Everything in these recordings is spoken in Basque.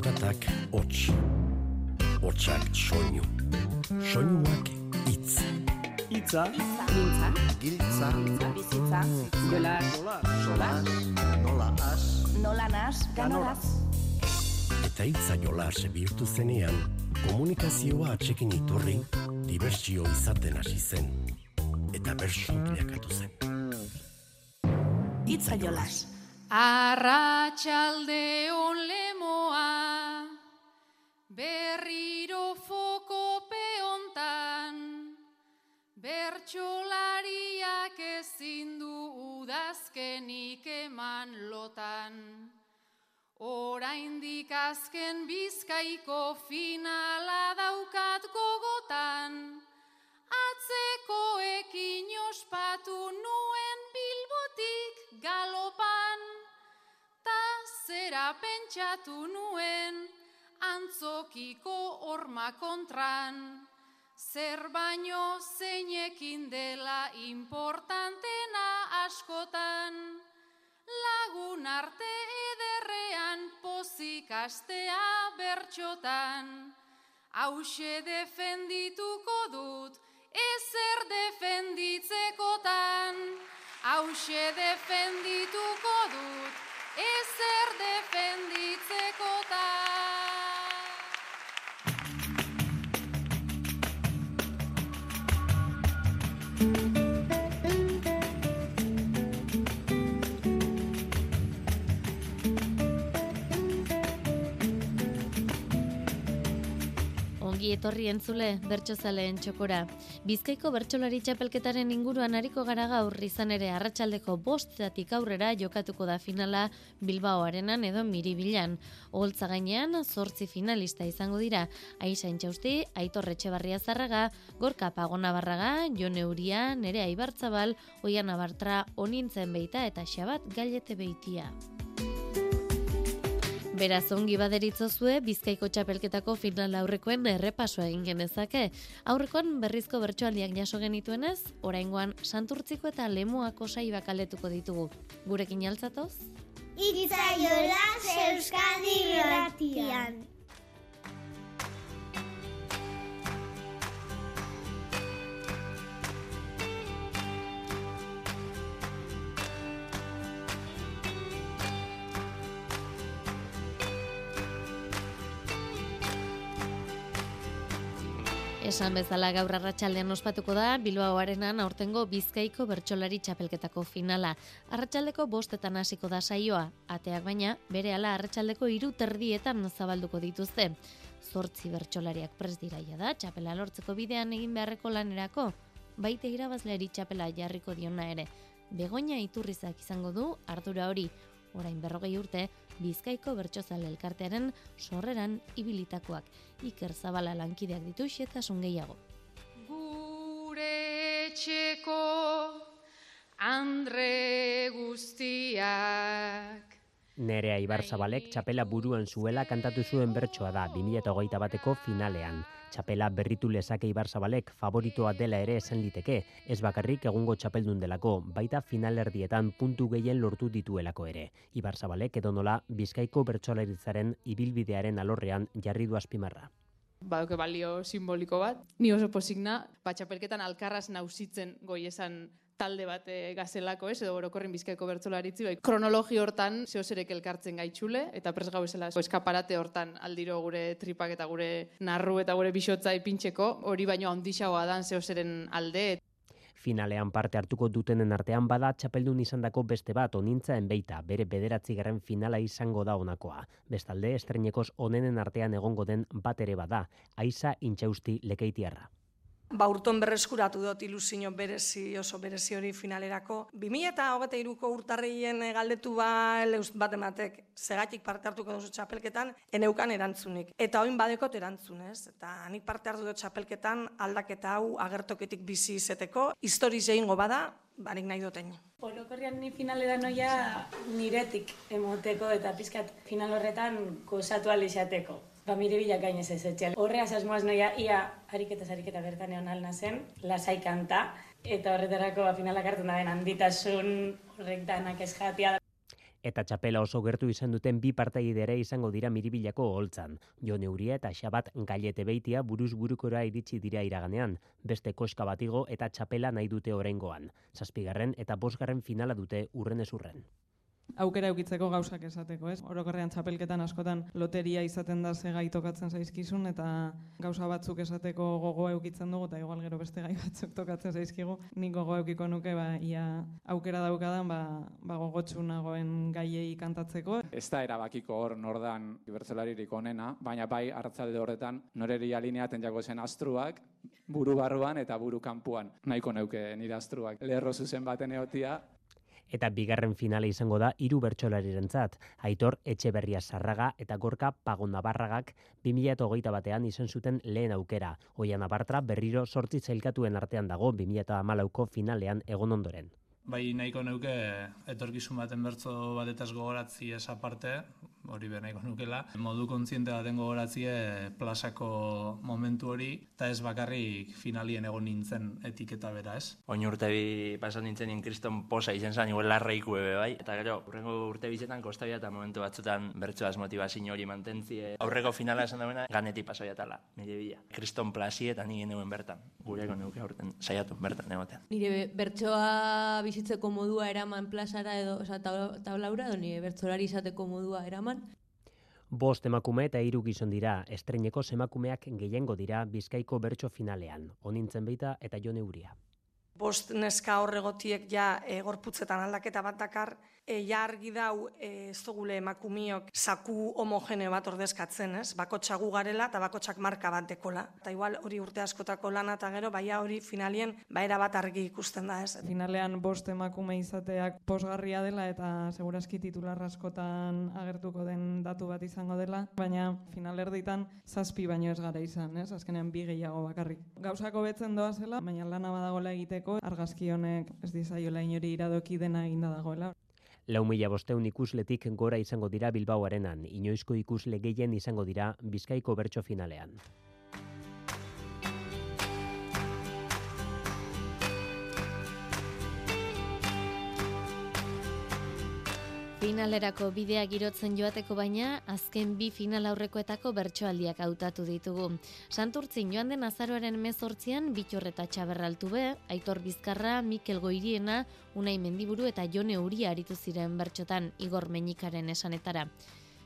Zaratak hots. Hotsak soinu. Soinuak hitz. Itza. Giltza. Giltza. Bizitza. Jola. Sola. Nola as. Nola nas. Ganoraz. Eta hitza jolas bihurtu zenean, komunikazioa atxekin iturri, dibertsio izaten hasi zen. Eta bersu bilakatu zen. Hitza jolas. Arratxalde on lemoa, berriro foko peontan, bertxolariak ezin du udazkenik eman lotan. Oraindik azken bizkaiko finala daukat gogotan, atzekoekin ospatu nuen bilbotik galopan, ta zera pentsatu nuen antzokiko horma kontran, zer baino zeinekin dela importantena askotan, lagun arte ederrean pozik astea bertxotan, hause defendituko dut, ezer defenditzekotan, hause defendituko dut, ezer defenditzekotan. Ongi etorri entzule bertsozaleen txokora. Bizkaiko bertsolari txapelketaren inguruan hariko gara gaur izan ere arratsaldeko bostetatik aurrera jokatuko da finala Bilbao arenan edo miribilan. Oholtza gainean zortzi finalista izango dira. Aisa Intxausti, Aitor Etxebarria Zarraga, Gorka Pagona Barraga, Jon Euria, Nerea Ibartzabal, Oian Abartra, Onintzen Beita eta Xabat Gailete Beitia. Beraz ongi baderitzozue Bizkaiko txapelketako final aurrekoen errepasoa egin genezake. Aurrekoan berrizko bertsoaldiak jaso genituenez, oraingoan Santurtziko eta Lemoako saibak aletuko ditugu. Gurekin altzatoz? Itza jolas Euskadi irratian. Esan bezala gaur arratsaldean ospatuko da Bilbao arenan aurtengo Bizkaiko bertsolari txapelketako finala. Arratsaldeko bostetan hasiko da saioa, ateak baina berehala arratsaldeko hiru terdietan zabalduko dituzte. Zortzi bertsolariak pres dira da txapela lortzeko bidean egin beharreko lanerako, baite irabazleari txapela jarriko diona ere. Begoña iturrizak izango du ardura hori, orain berrogei urte, Bizkaiko bertsozale elkartearen sorreran ibilitakoak. Iker Zabala lankideak ditu xetasun gehiago. Gure etxeko andre guztiak Nerea Ibarzabalek txapela buruan zuela kantatu zuen bertsoa da 2008 bateko finalean. Txapela berritu lezake Ibarzabalek favoritoa dela ere esan liteke, ez bakarrik egungo txapeldun delako, baita finalerdietan puntu gehien lortu dituelako ere. Ibarzabalek edo nola Bizkaiko bertsolaritzaren ibilbidearen alorrean jarri du azpimarra. Baduke balio simboliko bat. Ni oso posigna, batxapelketan alkarraz nausitzen goi esan talde bat e, gazelako ez, edo orokorrin bizkaiko bertzolaritzi, bai, kronologi hortan zehozerek elkartzen gaitxule, eta pres gau esela eskaparate hortan aldiro gure tripak eta gure narru eta gure bisotza ipintxeko, hori baino handixagoa dan zehozeren alde. Finalean parte hartuko dutenen artean bada txapeldun izandako beste bat onintza enbeita, bere bederatzigarren finala izango da honakoa. Bestalde, estrenekoz onenen artean egongo den bat ere bada, aiza intxausti lekeitiarra. Ba, urton berreskuratu dut ilusio berezi, oso berezi hori finalerako. 2008ko urtarrien galdetu ba leuz bat ematek, segatik parte hartuko duzu txapelketan, eneukan erantzunik. Eta oin badekot erantzunez, eta nik parte hartu dut txapelketan aldaketa hau agertoketik bizi izeteko, histori zeingo bada, barik nahi duten. Orokorrian ni finalera noia niretik emoteko eta pizkat final horretan gozatu alizateko. Ba, mire bilak gainez ez etxean. Horreaz asmoaz noia, ia ariketa ariketa bertan egon alna zen, lasai kanta, eta horretarako ba, finalak hartu da handitasun horrek danak ez. Eta txapela oso gertu izan duten bi partaidere izango dira miribilako holtzan. Jo neuria eta xabat gailete beitia buruz burukora iritsi dira iraganean, beste koska batigo eta txapela nahi dute orengoan. Zazpigarren eta bosgarren finala dute urren urren aukera eukitzeko gauzak esateko, ez? Orokorrean txapelketan askotan loteria izaten da ze gai tokatzen zaizkizun eta gauza batzuk esateko gogo eukitzen dugu eta igual gero beste gai batzuk tokatzen zaizkigu. Nik gogo eukiko nuke ba ia aukera daukadan ba ba gogotsu nagoen gaiei kantatzeko. Ez da erabakiko hor nordan ibertzelaririk onena, baina bai hartzalde horretan noreri alineaten jago zen astruak buru barruan eta buru kanpuan. Nahiko neuke nire astruak. Lerro zuzen baten eotia, eta bigarren finale izango da hiru bertsolarirentzat. Aitor Etxeberria Sarraga eta Gorka Pagonda Barragak 2021 batean izan zuten lehen aukera. Oian Abartra berriro sortzi zailkatuen artean dago 2014ko finalean egon ondoren. Bai nahiko neuke etorkizun baten bertzo batetaz gogoratzi esa parte, hori be nahiko nukela. Modu kontziente baten gogoratzie plazako momentu hori, eta ez bakarrik finalien egon nintzen etiketa bera, ez? Oin urte bi pasan nintzen nien kriston posa izen zan, igual larraik ebe bai. Eta gero, urrengo urte bizetan kostabia eta momentu batzutan bertsoaz motivazio hori mantentzie. Aurreko finala esan dagoena, ganetik pasoia tala, nire bila. Kriston plasi eta nire neuen bertan. Gureko neuke aurten, saiatu bertan egotean. Nire bertsoa bizitzeko modua eraman plazara edo, oza, tablaura, edo nire bertsolari izateko modua eraman, Bost emakume eta hiru gizon dira, estreineko semakumeak gehiengo dira Bizkaiko bertso finalean. Onintzen beita eta Jon Euria. Bost neska horregotiek ja e, gorputzetan aldaketa bat dakar, e, ja argi dau e, ez dugule emakumiok saku homogene bat ordezkatzen, ez? Bakotxagu garela eta bakotxak marka bat dekola. Eta igual hori urte askotako lana eta gero, baina hori finalien baera bat argi ikusten da, ez? Finalean bost emakume izateak posgarria dela eta segurazki titular askotan agertuko den datu bat izango dela, baina finalerditan zazpi baino ez gara izan, ez? Azkenean bi gehiago bakarrik. Gauzako betzen doa zela, baina lana badagola egiteko, argazki honek ez dizaiola inori iradoki dena eginda dagoela. Lau mila bosteun ikusletik gora izango dira Bilbaoarenan, inoizko ikusle gehien izango dira Bizkaiko bertso finalean. Finalerako bidea girotzen joateko baina, azken bi final aurrekoetako bertsoaldiak hautatu ditugu. Santurtzin joan den azaroaren mezortzian, bitorreta txaberraltu be, Aitor Bizkarra, Mikel Goiriena, Unai Mendiburu eta Jone Uri aritu ziren bertxotan Igor Meñikaren esanetara.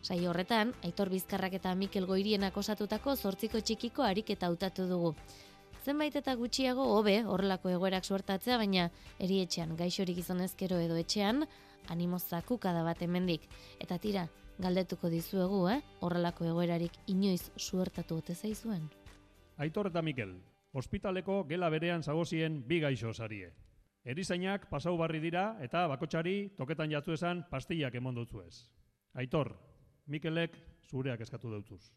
Sai horretan, Aitor Bizkarrak eta Mikel Goirienak osatutako zortziko txikiko ariketa hautatu dugu. Zenbait eta gutxiago hobe horrelako egoerak suertatzea, baina erietxean gaixorik izonezkero edo etxean, animo zakuka da bat hemendik. Eta tira, galdetuko dizuegu, eh? Horrelako egoerarik inoiz suertatu ote zaizuen. Aitor eta Mikel, ospitaleko gela berean zagozien bi gaixo sarie. Erizainak pasau barri dira eta bakotxari toketan jatzu esan pastillak emon ez. Aitor, Mikelek zureak eskatu dutzuz.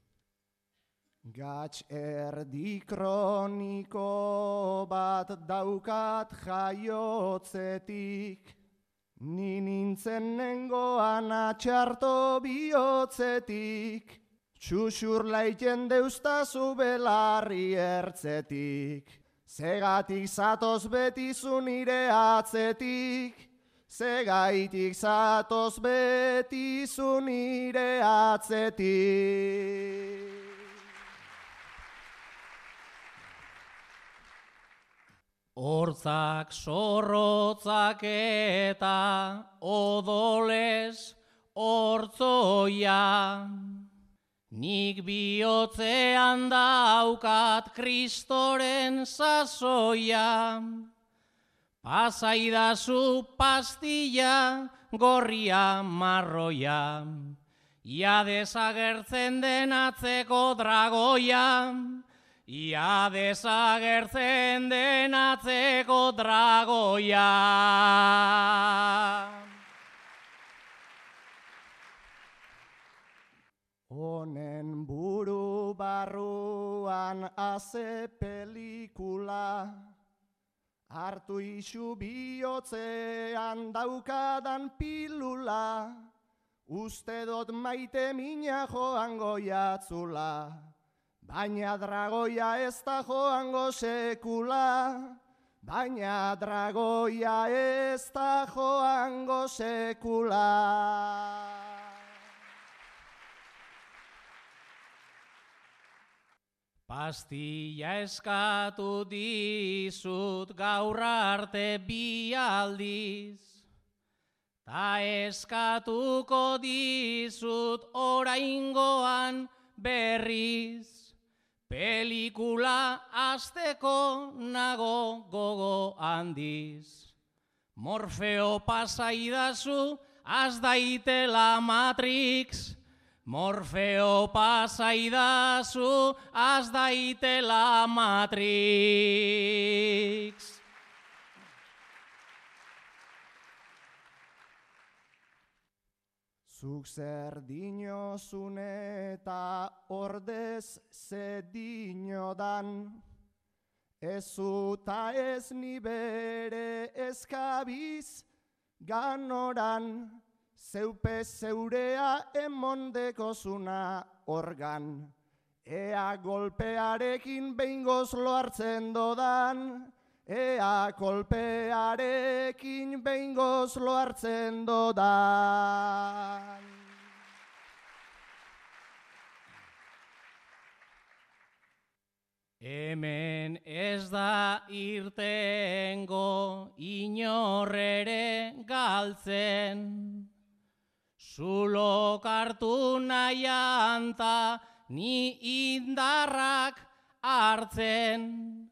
Gatx erdi kroniko bat daukat jaiotzetik, Ni nintzen nengoan atxarto bihotzetik, Txuxur laiten deuztazu belarri ertzetik, Zegatik zatoz betizu nire atzetik, Zegaitik zatoz betizu nire atzetik. Hortzak sorrotzak eta odoles hortzoia. Nik bihotzean daukat kristoren sasoia. Pasaidazu pastilla gorria marroia. Ia desagertzen den atzeko dragoia. Ia desagertzen den atzeko dragoia. Honen buru barruan aze pelikula, hartu isu bihotzean daukadan pilula, uste dot maite mina joango jatzula. Baina dragoia ez da joango sekula, baina dragoia ez da joango sekula. Pastilla eskatu dizut gaur arte bi aldiz, ta eskatuko dizut oraingoan berriz. Pelikula azteko nago gogo handiz. Morfeo pasaidazu, az daitela Matrix. Morfeo pasaidazu, az daitela Matrix. Zuk zer dinozun eta ordez ze dinodan, ez zuta ez ni bere eskabiz ganoran, zeupe zeurea emondeko zuna organ, ea golpearekin behingoz loartzen dodan, ea kolpearekin behingoz lo hartzen dodan. Hemen ez da irtengo inorrere galtzen, Zulo kartu nahian ni indarrak hartzen.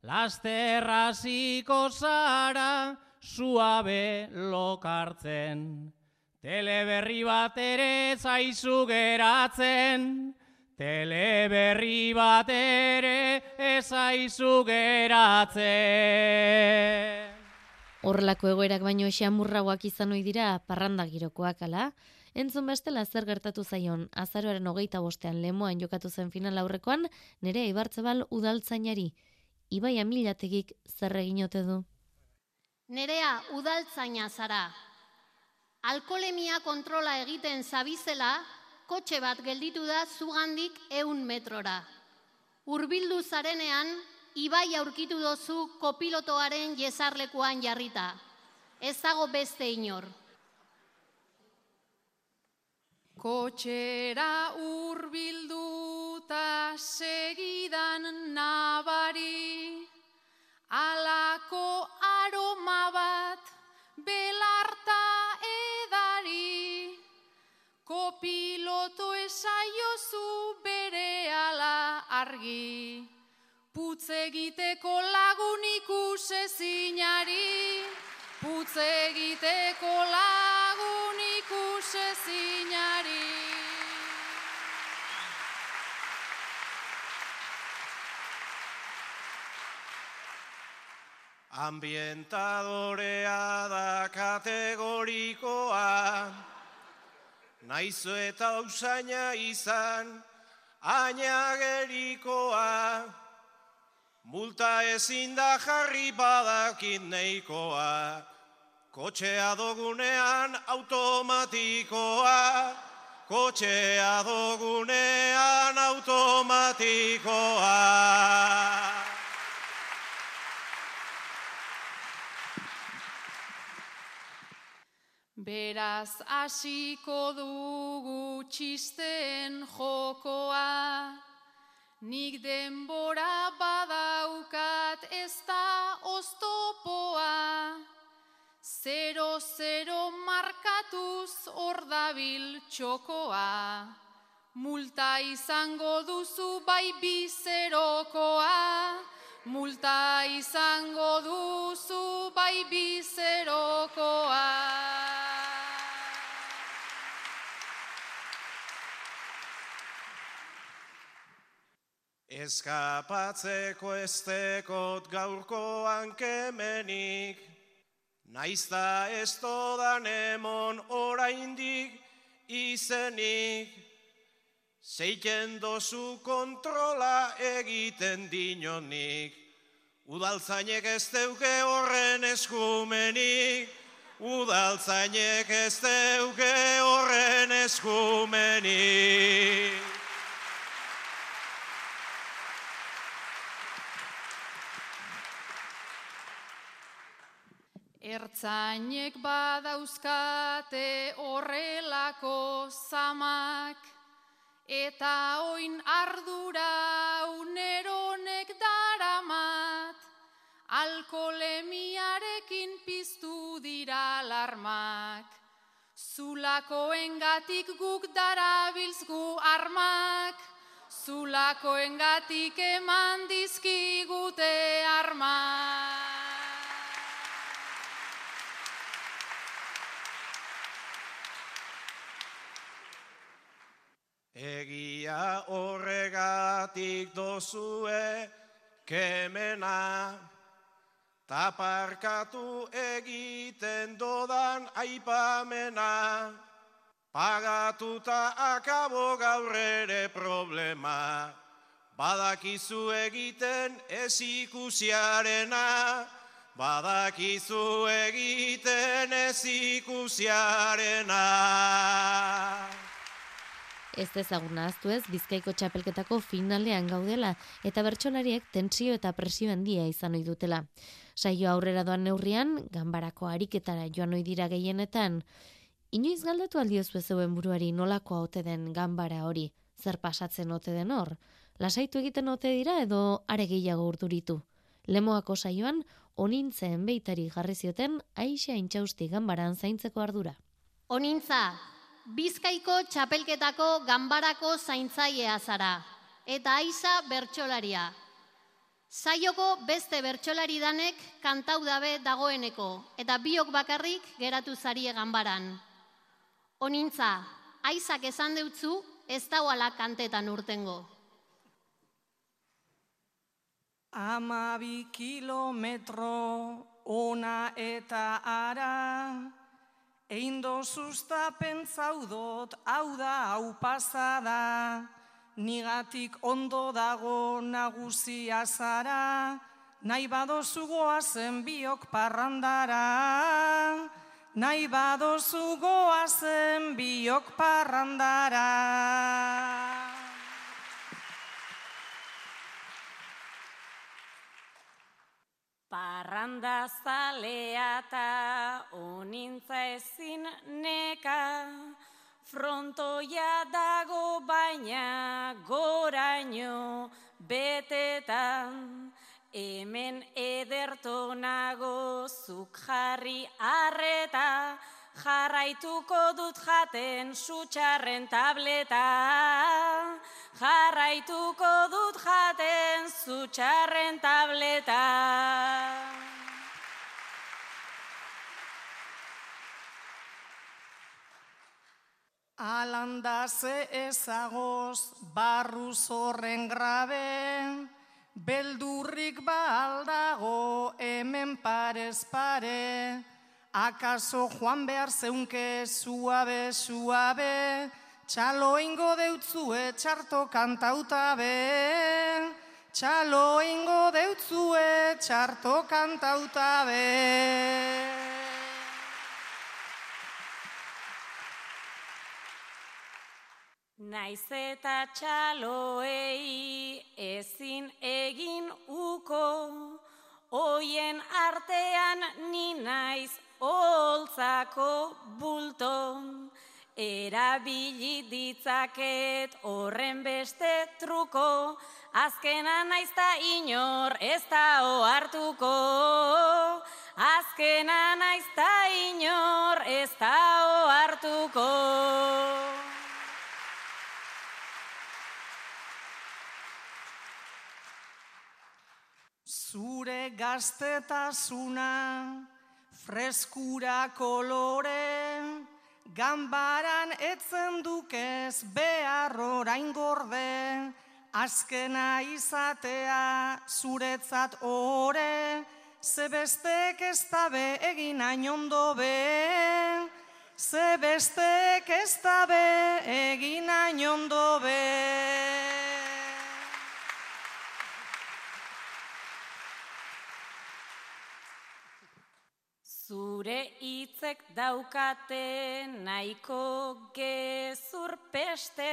Lasterraziko zara suabe lokartzen, teleberri bat ere zaizu geratzen, teleberri bat ere ezaizu geratzen. Horrelako egoerak baino esamurragoak izan ohi dira parranda girokoak ala, Entzun bestela zer gertatu zaion, azaroaren hogeita bostean lemoan jokatu zen final aurrekoan, nere ibartzebal udaltzainari, Ibai amilategik zer egin ote du? Nerea udaltzaina zara. Alkolemia kontrola egiten zabizela, kotxe bat gelditu da zugandik eun metrora. Urbildu zarenean, Ibai aurkitu dozu kopilotoaren jesarlekuan jarrita. Ez dago beste inor. Kotxera urbilduta segidan nabari, alako aroma bat belarta edari, kopiloto esaiozu bere ala argi, putz egiteko lagun ikusezinari, putz egiteko lagun ikusezinari. Ambientadorea da kategorikoa, naizu eta usaina izan, ainagerikoa, multa ezin da jarri badakit neikoa, kotxea dogunean automatikoa, kotxea dogunean automatikoa. Beraz hasiko dugu txisten jokoa, nik denbora badaukat ez da oztopoa. Zero-zero markatuz hor dabil txokoa, multa izango duzu bai bizerokoa, multa izango duzu bai bizerokoa. Eskapatzeko estekot gaurkoan kemenik, naizta ez todan emon oraindik izenik, zeiken dozu kontrola egiten dinonik, udaltzainek ez deuke horren eskumenik, udaltzainek ez deuke horren eskumenik. Ertzainek badauzkate horrelako zamak, eta oin ardura uneronek daramat, alkolemiarekin piztu dira alarmak. Zulakoengatik guk darabilzgu armak, zulakoengatik eman dizkigute armak. Egia horregatik dozue kemena, taparkatu egiten dodan aipamena, pagatuta akabo gaur ere problema, badakizu egiten ez ikusiarena, badakizu egiten ez ikusiarena. Ez dezagun ahaztu ez, Bizkaiko txapelketako finalean gaudela eta bertsolariek tentsio eta presio handia izan ohi dutela. Saio aurrera doan neurrian, ganbarako ariketara joan ohi dira gehienetan, inoiz galdetu aldiozu zeuen buruari nolakoa ote den ganbara hori, zer pasatzen ote den hor, lasaitu egiten ote dira edo are gehiago urduritu. Lemoako saioan, onintzen beitari jarri zioten aixa intxausti ganbaran zaintzeko ardura. Onintza, Bizkaiko txapelketako ganbarako zaintzailea zara, eta aiza bertsolaria. Saioko beste bertsolari danek kantau dabe dagoeneko, eta biok bakarrik geratu zarie ganbaran. Onintza, aizak esan deutzu, ez dauala kantetan urtengo. Amabi kilometro ona eta ara, Ein dozuzta pentsaudot, hau da, hau pasada, nigatik ondo dago nagusia zara, nahi badozu goazen biok parrandara, nahi badozu goazen biok parrandara. Parranda zalea eta onintza ezin neka, frontoia dago baina goraino betetan, hemen ederto nago zuk jarri arreta, jarraituko dut jaten sutxarren tableta. Jarraituko dut jaten zutxarren tableta. Alanda ze ezagoz barru zorren grabe, beldurrik baldago hemen parez pare, akaso joan behar zeunke suabe, suabe, txalo ingo deutzue txarto kantauta be, txalo ingo deutzue txarto kantauta be. Naiz eta txaloei ezin egin uko, hoien artean ni naiz holtzako bulton, erabili ditzaket horren beste truko, azkena naiz ta inor ez da ohartuko, azkena naiz ta inor ez da ohartuko. Zure gaztetasuna, freskura kolore, ganbaran etzen dukez behar orain gorde, azkena izatea zuretzat ore, zebestek ez dabe egin ondo be, zebestek ez dabe egin ondo be. Zure hitzek daukate nahiko gezur peste,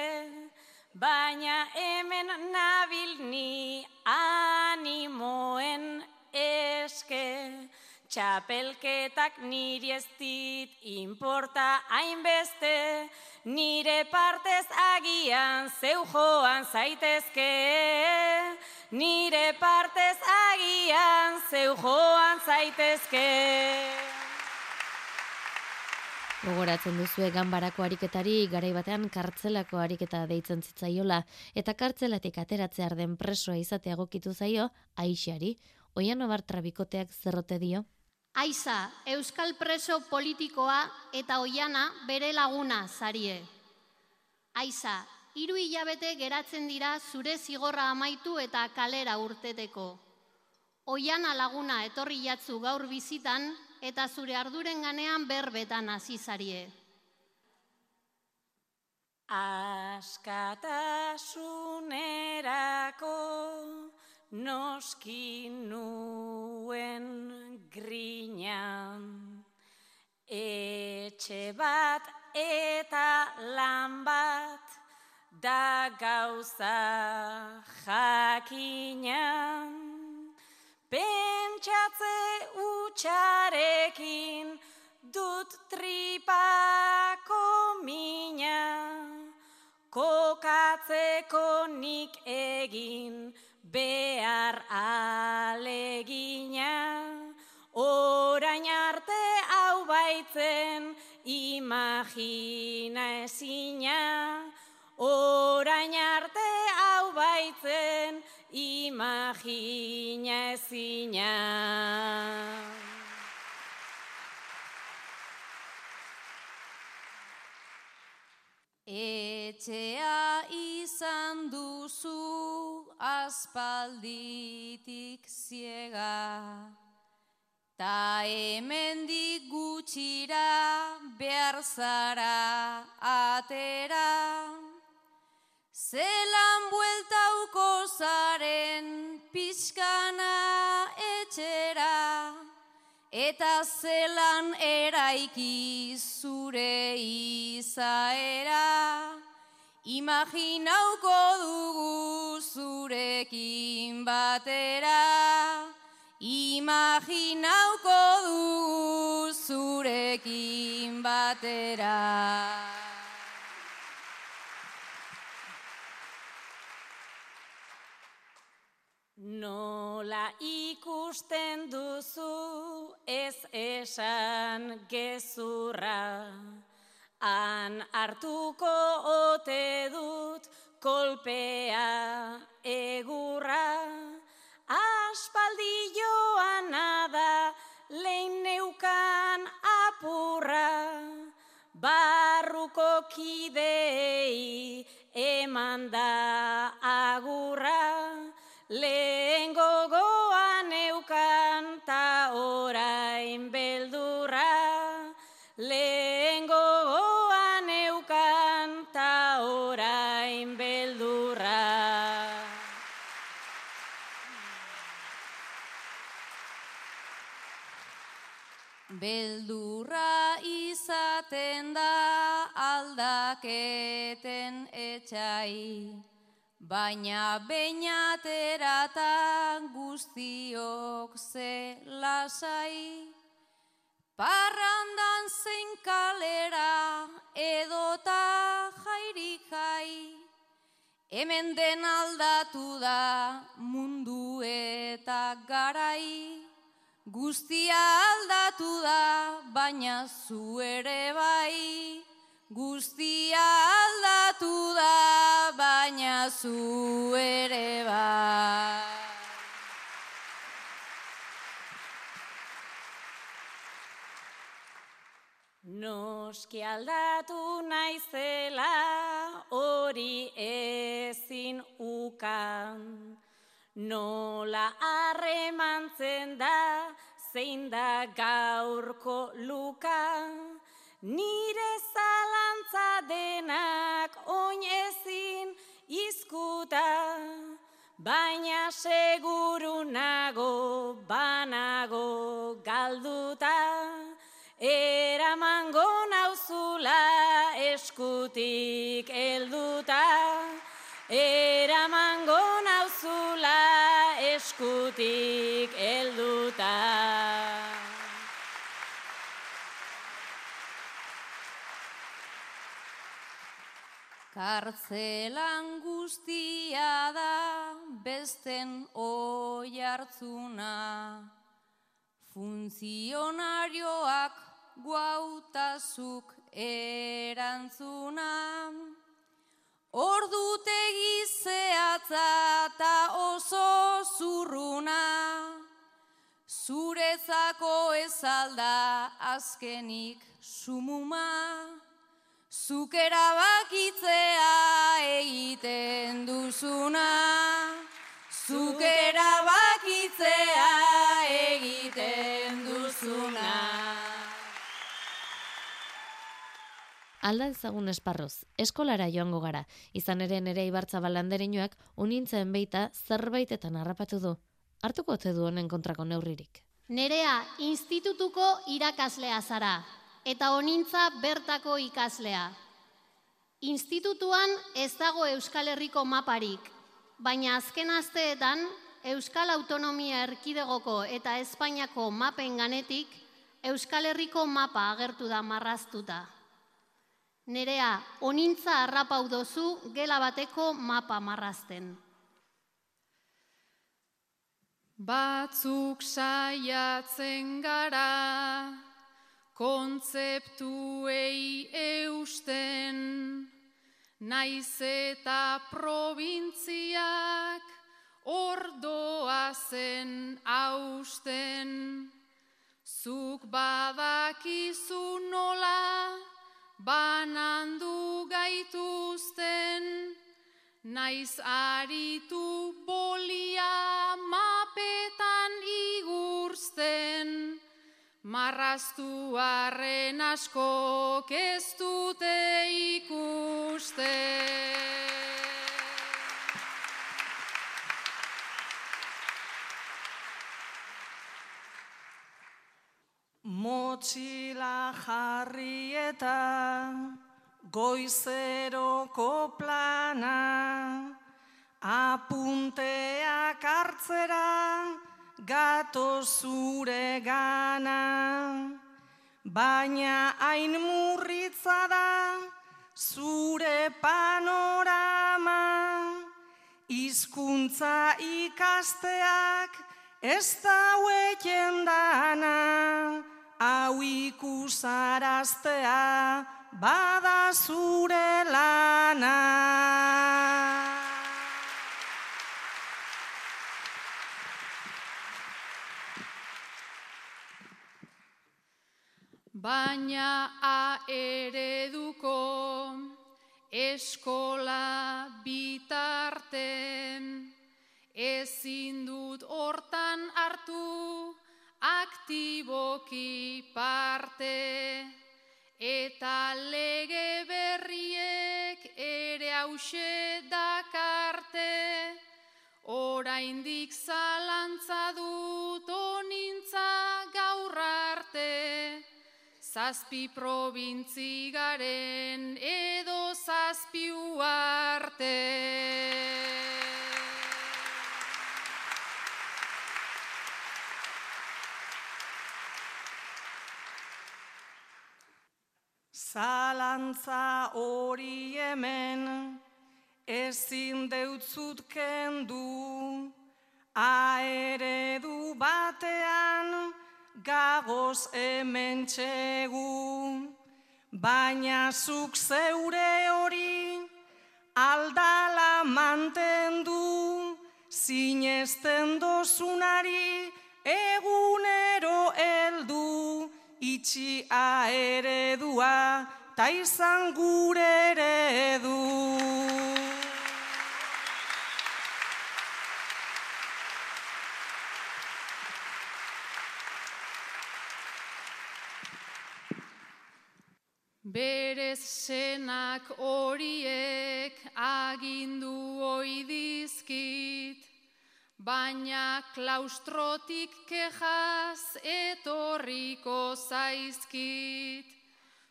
baina hemen nabil ni animoen eske. txapelketak niri ez dit importa hainbeste, nire partez agian zeu joan zaitezke. Nire partez agian zeu joan zaitezke. Gogoratzen duzue ganbarako ariketari garai batean kartzelako ariketa deitzen zitzaiola eta kartzelatik ateratzear den presoa izatea gokitu zaio Aixari. Oiano Bartra bikoteak zerrote dio? Aiza, euskal preso politikoa eta oiana bere laguna zarie. Aiza, hiru hilabete geratzen dira zure zigorra amaitu eta kalera urteteko. Oiana laguna etorri jatzu gaur bizitan eta zure arduren ganean berbetan hasi zarie. Askatasunerako noski nuen grinan. Etxe bat eta lan bat da gauza jakinan. Pentsatze utxarekin dut tripako mina. Kokatzeko nik egin behar alegina. Orain arte hau baitzen imagina ezina. Orain imagina ezina. Etxea izan duzu aspalditik ziega, ta hemendik gutxira behar zara atera. Zelan bueltauko zaren pixkana etxera, eta zelan eraiki zure izaera. Imaginauko dugu zurekin batera, imaginauko dugu zurekin batera. Nola ikusten duzu ez esan gezurra, han hartuko ote dut kolpea egurra. Aspaldi joan da lehin neukan apurra, barruko kidei eman da agurra. Lehen gogoan eukan ta orain beldurra. Lehen gogoan eukan ta orain beldurra. Beldurra izaten da aldaketen etxai, baina beinaterata guztiok ze lasai. Parrandan zein kalera edota jairik jai, hemen den aldatu da mundu eta garai. Guztia aldatu da, baina zu ere bai. Guztia aldatu da, baina zu ere bai. Noski aldatu naizela hori ezin ukan. Nola harremantzen da zein da gaurko luka. Nire zalantza denak oin ezin izkuta. Baina seguru nago, banago galduta. Eramango nauzula eskutik helduta. Kartzelan guztia da besten oi hartzuna. Funtzionarioak guautazuk erantzuna. Ordutegi zehatza eta oso zurruna. Zurezako ezalda azkenik sumuma. Zuk erabakitzea egiten duzuna, zuk erabakitzea egiten duzuna. Alda ezagun esparroz, eskolara joango gara, izan ere nere ibartza balandereinoak unintzen beita zerbaitetan harrapatu du. Hartuko ote du honen kontrako neurririk. Nerea institutuko irakaslea zara, eta onintza bertako ikaslea. Institutuan ez dago Euskal Herriko maparik, baina azken asteetan Euskal Autonomia Erkidegoko eta Espainiako mapen ganetik Euskal Herriko mapa agertu da marraztuta. Nerea, onintza harrapau dozu gela bateko mapa marrazten. Batzuk saiatzen gara, kontzeptuei eusten, naiz eta probintziak ordoa zen hausten. Zuk badakizu nola, banandu gaituzten, naiz aritu bolia mapetan marraztu arren asko ez dute ikusten. Motxila jarri eta goizeroko plana, apunteak hartzera gato zure gana. Baina hain murritza da zure panorama, hizkuntza ikasteak ez daueken dana hau ikusaraztea bada zure lana. Baina a ereduko eskola bitarten ezin dut hortan hartu aktiboki parte. Eta lege berriek ere hause dakarte oraindik zalantza dut zazpi probintzi garen edo zazpi uarte. Zalantza hori hemen ezin deutzut kendu, aeredu batean gagoz hemen txegu. Baina zuk zeure hori aldala mantendu, zinezten dozunari egunero heldu, itxi aeredua, ta izan gure eredu. Berez senak horiek agindu oidizkit, baina klaustrotik kejaz etorriko zaizkit.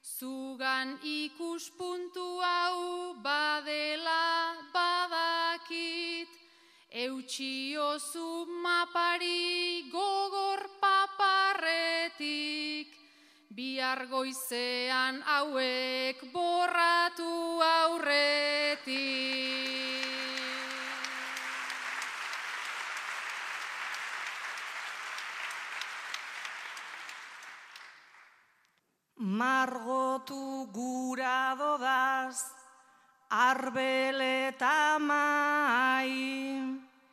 Zugan ikuspuntu hau badela badakit, eutxiozu mapari gogor paparretik, Bihar goizean hauek borratu aurretik. Margotu gura dodaz, arbeleta mai,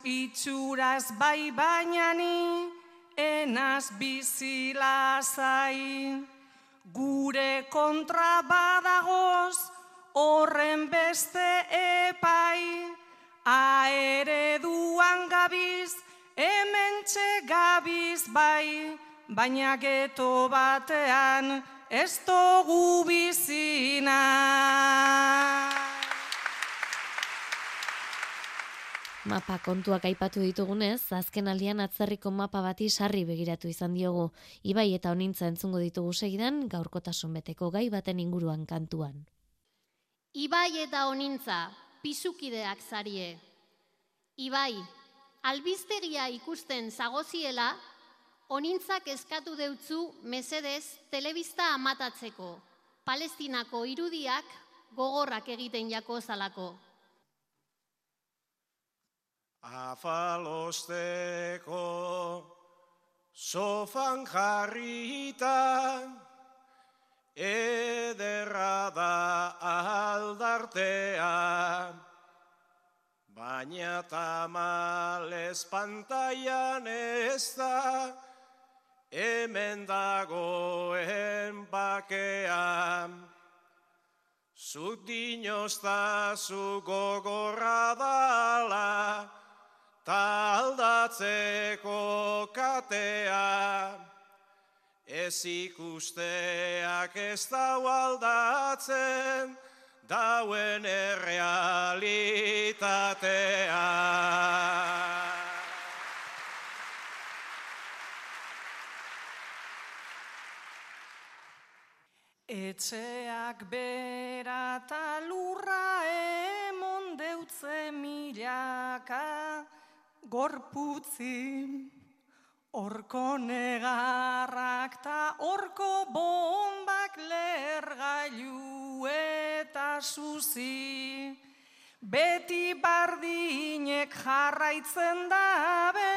itxuraz bai bainani, enaz bizilazai. Gure kontra badagoz, horren beste epai. Aereduan gabiz, hemen gabiz bai, baina geto batean ez dugu bizina. Mapa kontuak aipatu ditugunez, azken aldian atzerriko mapa bati sarri begiratu izan diogu. Ibai eta honintza entzungo ditugu segidan, gaurkotasun beteko gai baten inguruan kantuan. Ibai eta honintza, pisukideak zarie. Ibai, albiztegia ikusten zagoziela, honintzak eskatu deutzu mesedez telebista amatatzeko, palestinako irudiak gogorrak egiten jako zalako. Afalosteko sofan jarrita ederra da aldartea. Baina tamales pantaian ez da hemen dagoen bakean Zuk dinozta zu gogorra dala, ta aldatzeko katea, ez ikusteak ez dau aldatzen, dauen errealitatea. Etxeak bera gorputzi, orko negarrak ta orko bombak lergailu eta suzi. Beti bardinek jarraitzen dabe,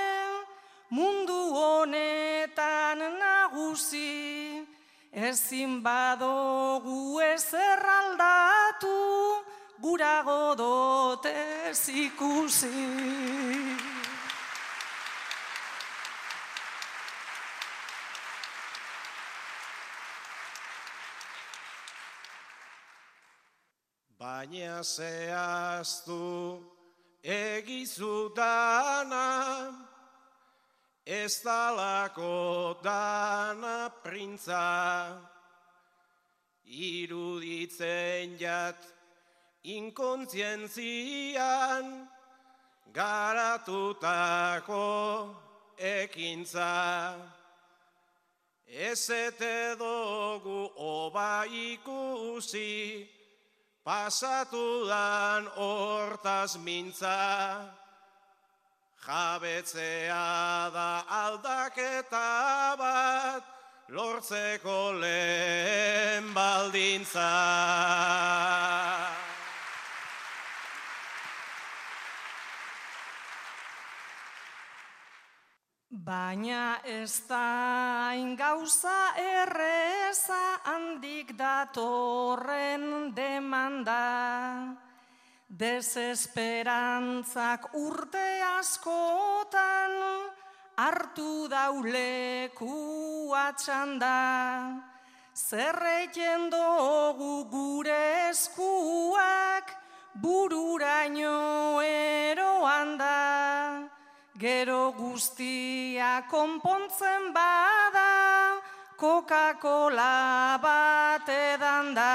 mundu honetan nagusi. Ezin badogu ezer aldatu, gura godotez ikusi. Baina zehaztu egizu dana, ez dalako dana printza, iruditzen jat inkontzientzian, garatutako ekintza. Ez ete dugu oba ikusi, pasatu dan hortaz mintza, jabetzea da aldaketa bat, lortzeko lehen baldintza. Baina ez da gauza erreza handik datorren demanda. Desesperantzak urte askotan hartu dauleku atxanda. Zerreken dugu gure eskuak bururaino eroan da. Gero guztia konpontzen bada, Coca-Cola bat edan da.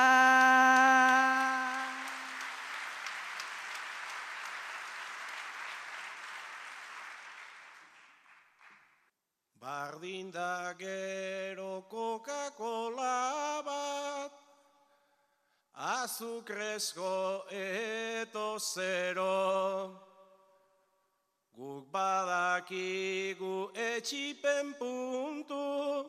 Bardin da gero Coca-Cola bat, azukrezko eto zero. Guk badakigu etxipen puntu,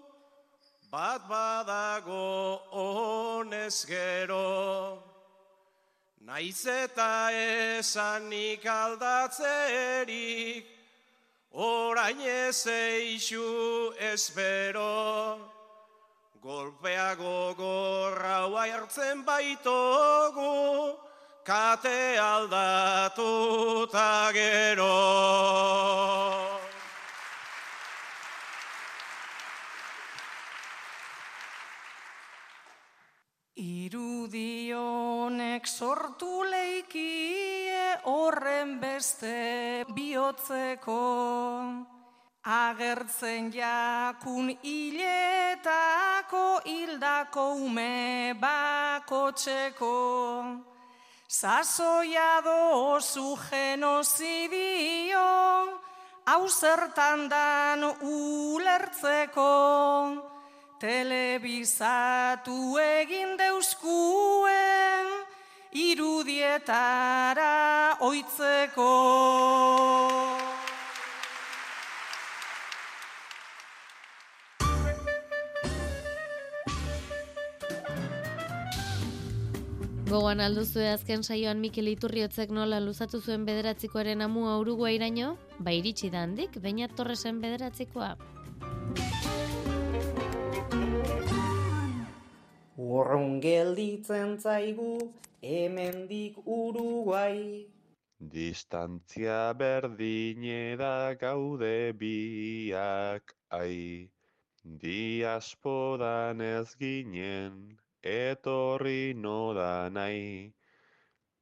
bat badago honez gero. Naiz eta esanik aldatzerik, orain ez eixu espero. Golpea gogorra hartzen baitogu, kate aldatuta gero. Bihotzeko. Agertzen jakun hiletako hildako ume bakotxeko. Sasoia dozu genozidio, hau zertan dan ulertzeko. Telebizatu egin deuskuen, irudietara oitzeko. Gogoan alduzue azken saioan Mikel Iturriotzek nola luzatu zuen bederatzikoaren amua Uruguairaino, ba iritsi da handik, baina Torresen bederatzikoa. Urrun gelditzen zaigu, hemendik Uruguai. Distantzia berdine da gaude biak, ai. Diasporan ez ginen, etorri noda nahi.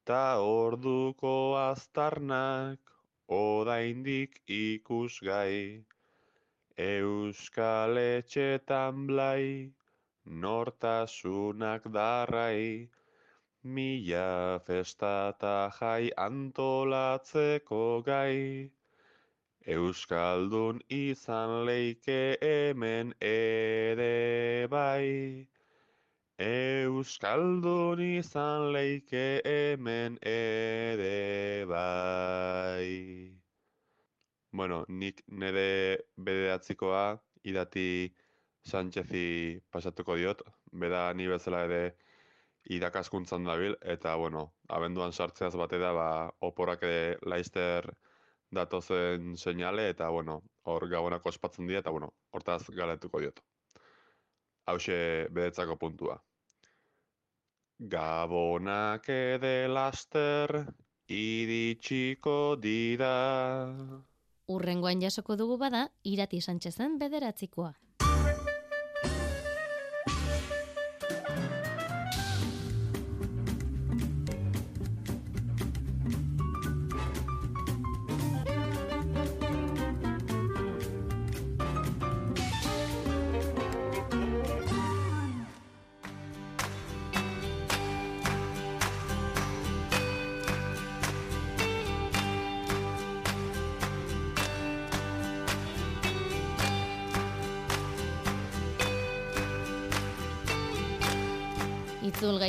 Ta orduko aztarnak, odaindik ikusgai. Euskal etxetan blai, nortasunak darrai, mila festata jai antolatzeko gai. Euskaldun izan leike hemen ere bai. Euskaldun izan leike hemen ere bai. Bueno, nik nire bederatzikoa idati Sánchezi pasatuko diot, beda ni bezala ere irakaskuntzan dabil, eta bueno, abenduan sartzeaz bate da, ba, oporak laister datozen seinale, eta bueno, hor gabonak ospatzen dira, eta bueno, hortaz galetuko diot. Hauxe bedetzako puntua. Gabonak ede laster, iritsiko dira. Urrengoan jasoko dugu bada, irati Sánchezen bederatzikoa.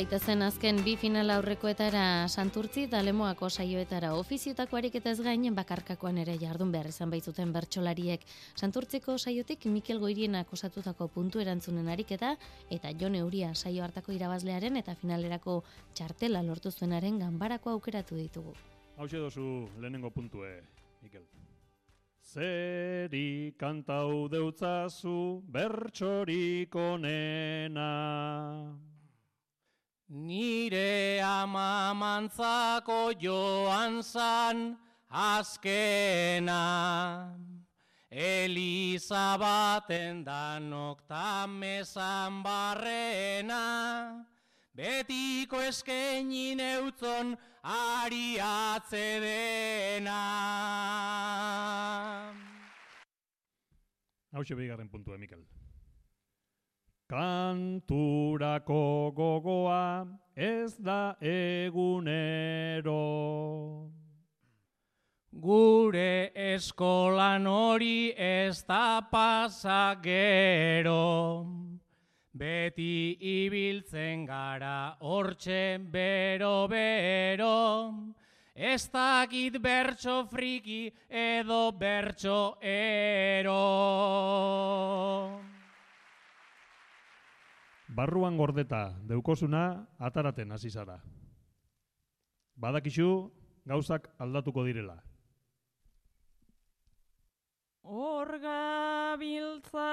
Gaitezen azken bi final aurrekoetara Santurtzi eta Lemoako saioetara ofiziotako ariketaz gain bakarkakoan ere jardun behar izan baitzuten bertsolariek. Santurtziko saiotik Mikel Goirienak osatutako puntu erantzunen ariketa eta Jon Euria saio hartako irabazlearen eta finalerako txartela lortu zuenaren ganbarako aukeratu ditugu. Hau dozu lehenengo puntue, Mikel. Zeri kantau deutzazu bertsorik onena. Nire ama mantzako joan zan azkena. Eliza baten danok tamezan barrena. Betiko eskenin eutzon ari atzedena. Hau bigarren puntua, Mikel. Kanturako gogoa ez da egunero. Gure eskolan hori ez da pasagero. Beti ibiltzen gara hortxe bero-bero. Ez dakit bertso friki edo bertso ero. Barruan gordeta deukosuna ataraten hasi zara. Badakizu gauzak aldatuko direla. Hor gabiltza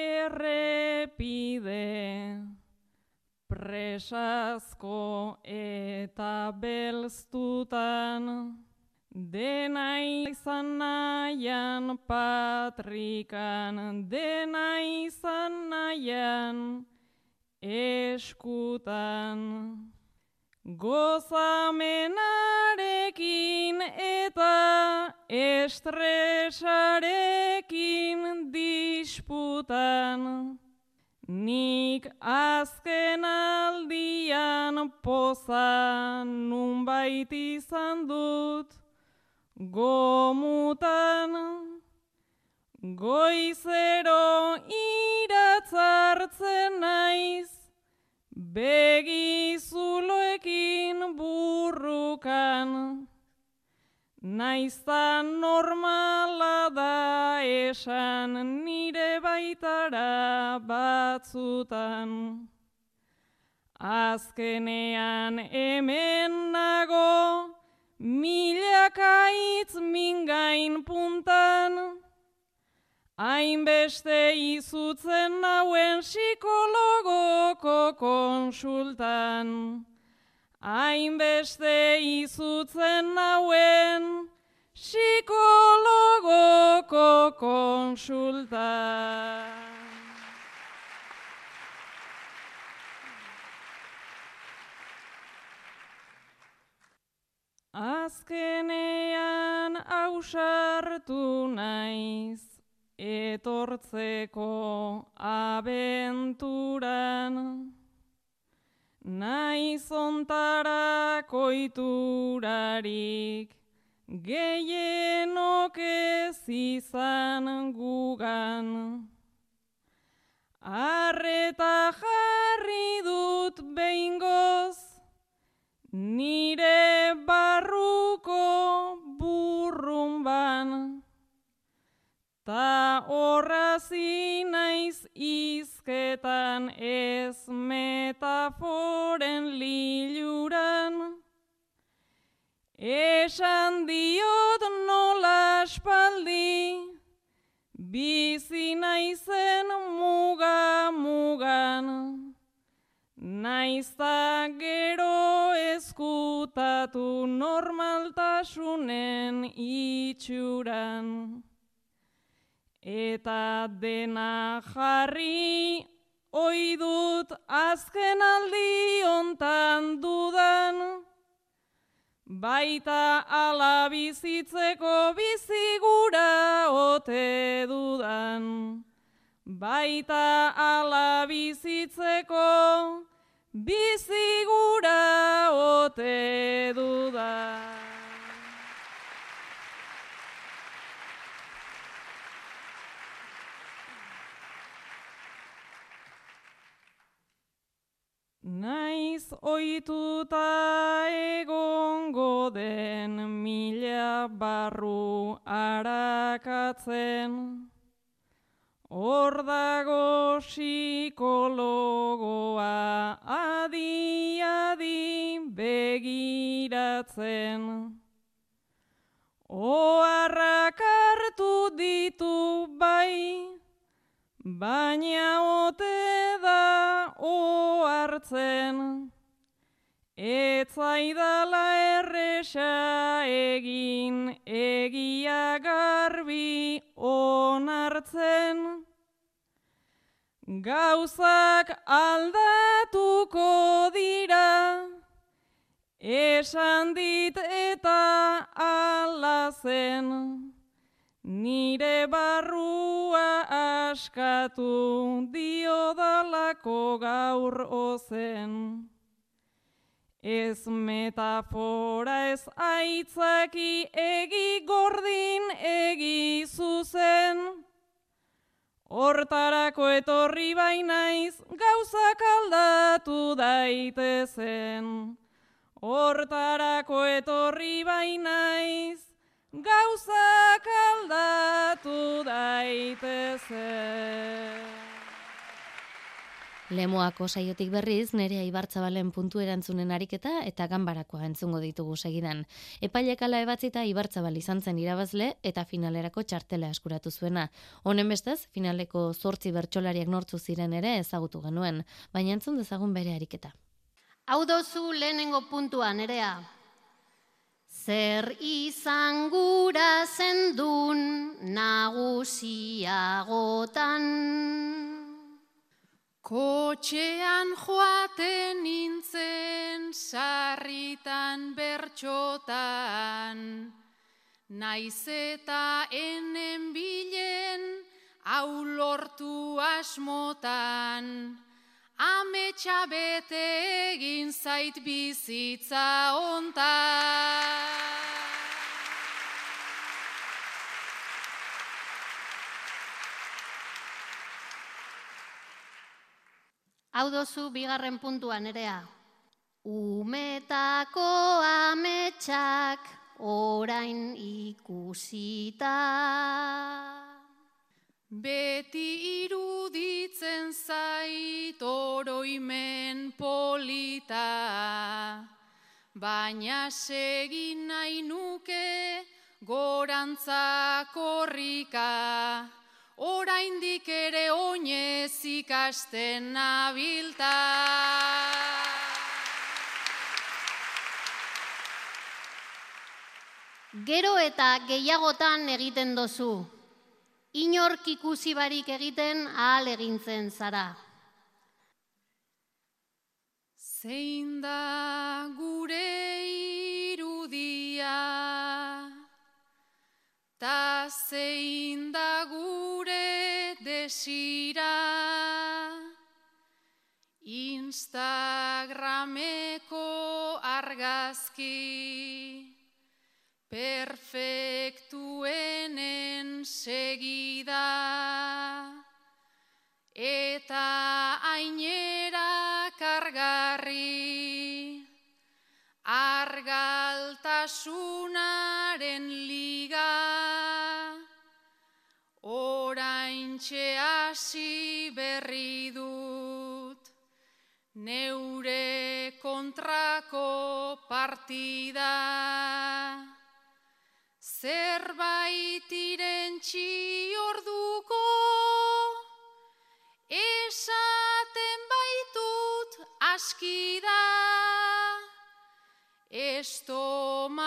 errepide, presazko eta belztutan, dena izan nahian patrikan, dena izan nahian eskutan. Gozamenarekin eta estresarekin disputan, nik azken aldian poza nunbait izan dut gomutan. Goizero iratzartzen naiz, begizuloekin burrukan, naiztan normala da esan nire baitara batzutan. Azkenean hemen nago, milakaitz mingain puntan, Hainbeste izutzen nauen psikologoko konsultan. Hainbeste izutzen nauen psikologoko konsultan. Azkenean ausartu naiz, etortzeko abenturan, naiz ontarako iturarik, gehienok ez izan gugan. Arreta jarri dut behingoz, nire barruko ta horrazi naiz izketan ez metaforen liluran. Esan diot nola espaldi, bizi naizen muga mugan. Naizta gero ezkutatu normaltasunen itxuran. Eta dena jarri oi dut azken aldi ontan dudan, baita ala bizitzeko bizigura ote dudan. Baita ala bizitzeko bizigura ote dudan. Naiz oituta egongo den mila barru arakatzen, hor dago psikologoa adi adi begiratzen. Oarrak hartu ditu bai, baina etzaidala erresa egin egia garbi onartzen. Gauzak aldatuko dira, esan dit eta alazen. Nire barrua askatu diodalako gaur ozen. Ez metafora ez aitzaki egi gordin egi zuzen. Hortarako etorri bainaiz gauzak aldatu daitezen. Hortarako etorri bainaiz gauzak aldatu daitezen. Lemoako saiotik berriz, nerea Ibartzabalen puntu erantzunen ariketa eta ganbarakoa entzungo ditugu segidan. Epailek ala ebatzita Ibartzabal izan zen irabazle eta finalerako txartela eskuratu zuena. Honen bestez, finaleko zortzi bertsolariak nortzu ziren ere ezagutu genuen, baina entzun dezagun bere ariketa. Hau dozu lehenengo puntua nerea. Zer izan gura zendun nagusiagotan. Kotxean joaten nintzen sarritan bertxotan, naiz eta enen bilen hau lortu asmotan, ametsa bete egin zait bizitza ontan. Hau dozu bigarren puntuan nerea. Umetako ametsak orain ikusita. Beti iruditzen zait oroimen polita, baina segin nahi nuke gorantza korrika, oraindik ere oinez ikasten nabilta. Gero eta gehiagotan egiten dozu. Inork ikusi barik egiten ahal egintzen zara. Zein da gure irudia, ta zein da desira, Instagrameko argazki, perfektuenen segida, eta ainera kargarri, argaltasunaren liga, orain hasi berri dut, neure kontrako partida. Zerbait irentxi orduko, esaten baitut aski da, estomagoa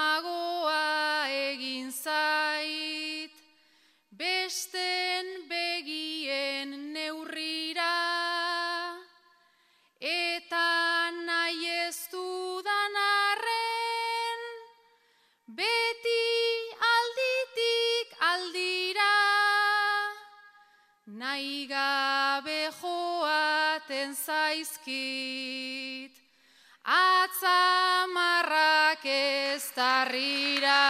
egin zait, besten begien nahi gabe joaten zaizkit, atzamarrak ez tarrira.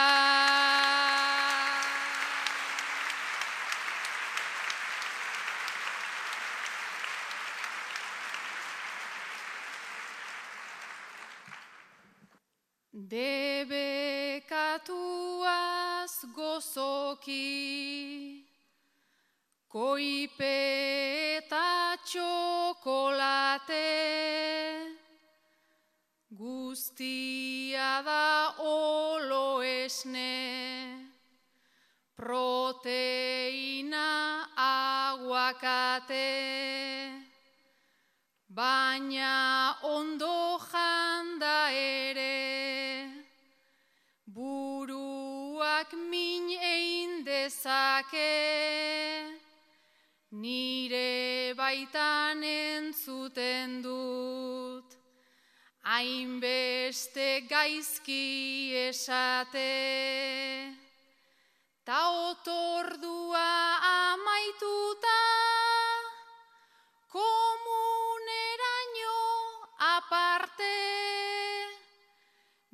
Debekatuaz gozoki, koipe eta txokolate, guztia da olo esne, proteina aguakate, baina ondo nire baitan entzuten dut, hainbeste gaizki esate, ta otordua amaituta, komuneraino aparte,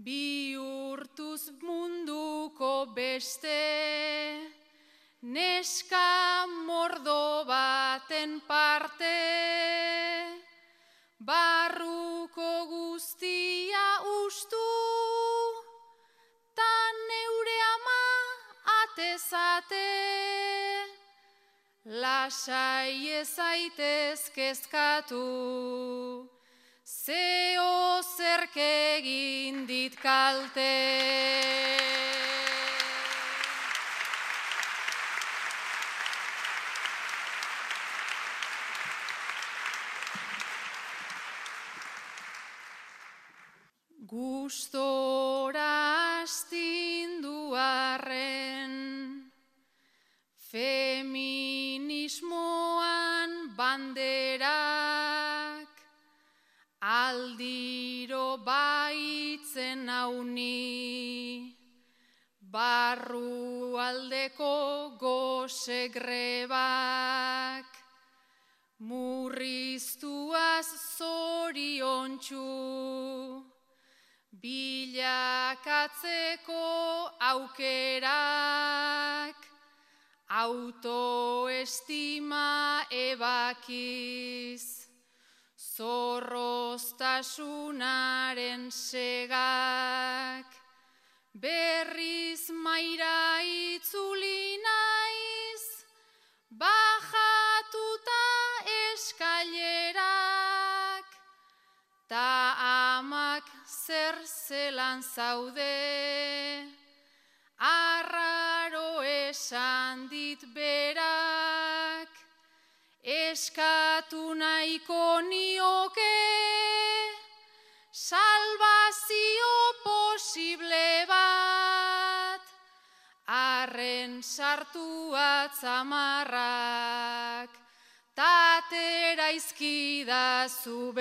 bihurtuz munduko beste, neska mordo baten parte, barruko guztia ustu, ta neure ama atezate, lasai ezaitez kezkatu, zeo zerkegin dit kalte. Gustora astindu arren, feminismoan banderak, aldiro baitzen hauni, barru aldeko goze grebak, murriztuaz zoriontsu, bilakatzeko aukerak, autoestima ebakiz, zorroztasunaren segak, berriz maira itzuli naiz, bajatuta eskailerak, ta amak zer zelan zaude, arraro esan dit berak, eskatu nahiko nioke, salvazio posible bat, arren sartu atzamarrak, tatera izkida zu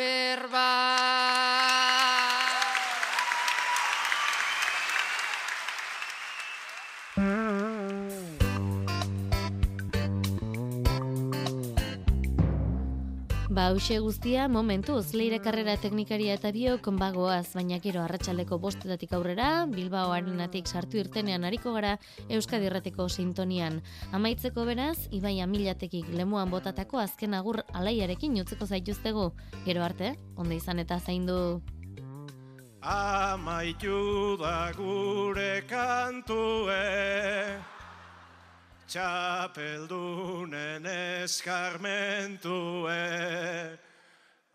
hause guztia, momentuz, leire karrera teknikaria eta biok bagoaz, baina gero arratsaldeko bostetatik aurrera, Bilbao arenatik sartu irtenean hariko gara Euskadi Errateko sintonian. Amaitzeko beraz, Ibai Amilatekik lemuan botatako azken agur alaiarekin utzeko zaituztegu. Gero arte, onde izan eta zaindu. Amaitu da gure kantue, txapeldunen eskarmentue.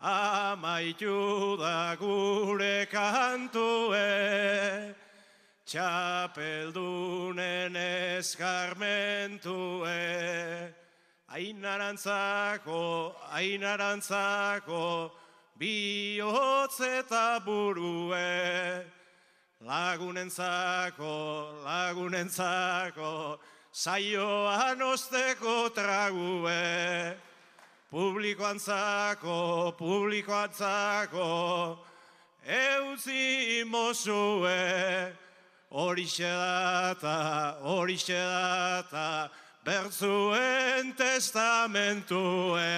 Amaitu da gure kantue, txapeldunen eskarmentue. Ainarantzako, ainarantzako, bihotz eta burue, lagunentzako, lagunentzako, saioan osteko trague, publikoantzako, publikoantzako, eutzi mozue, horixe data, horixe data, bertzuen testamentue.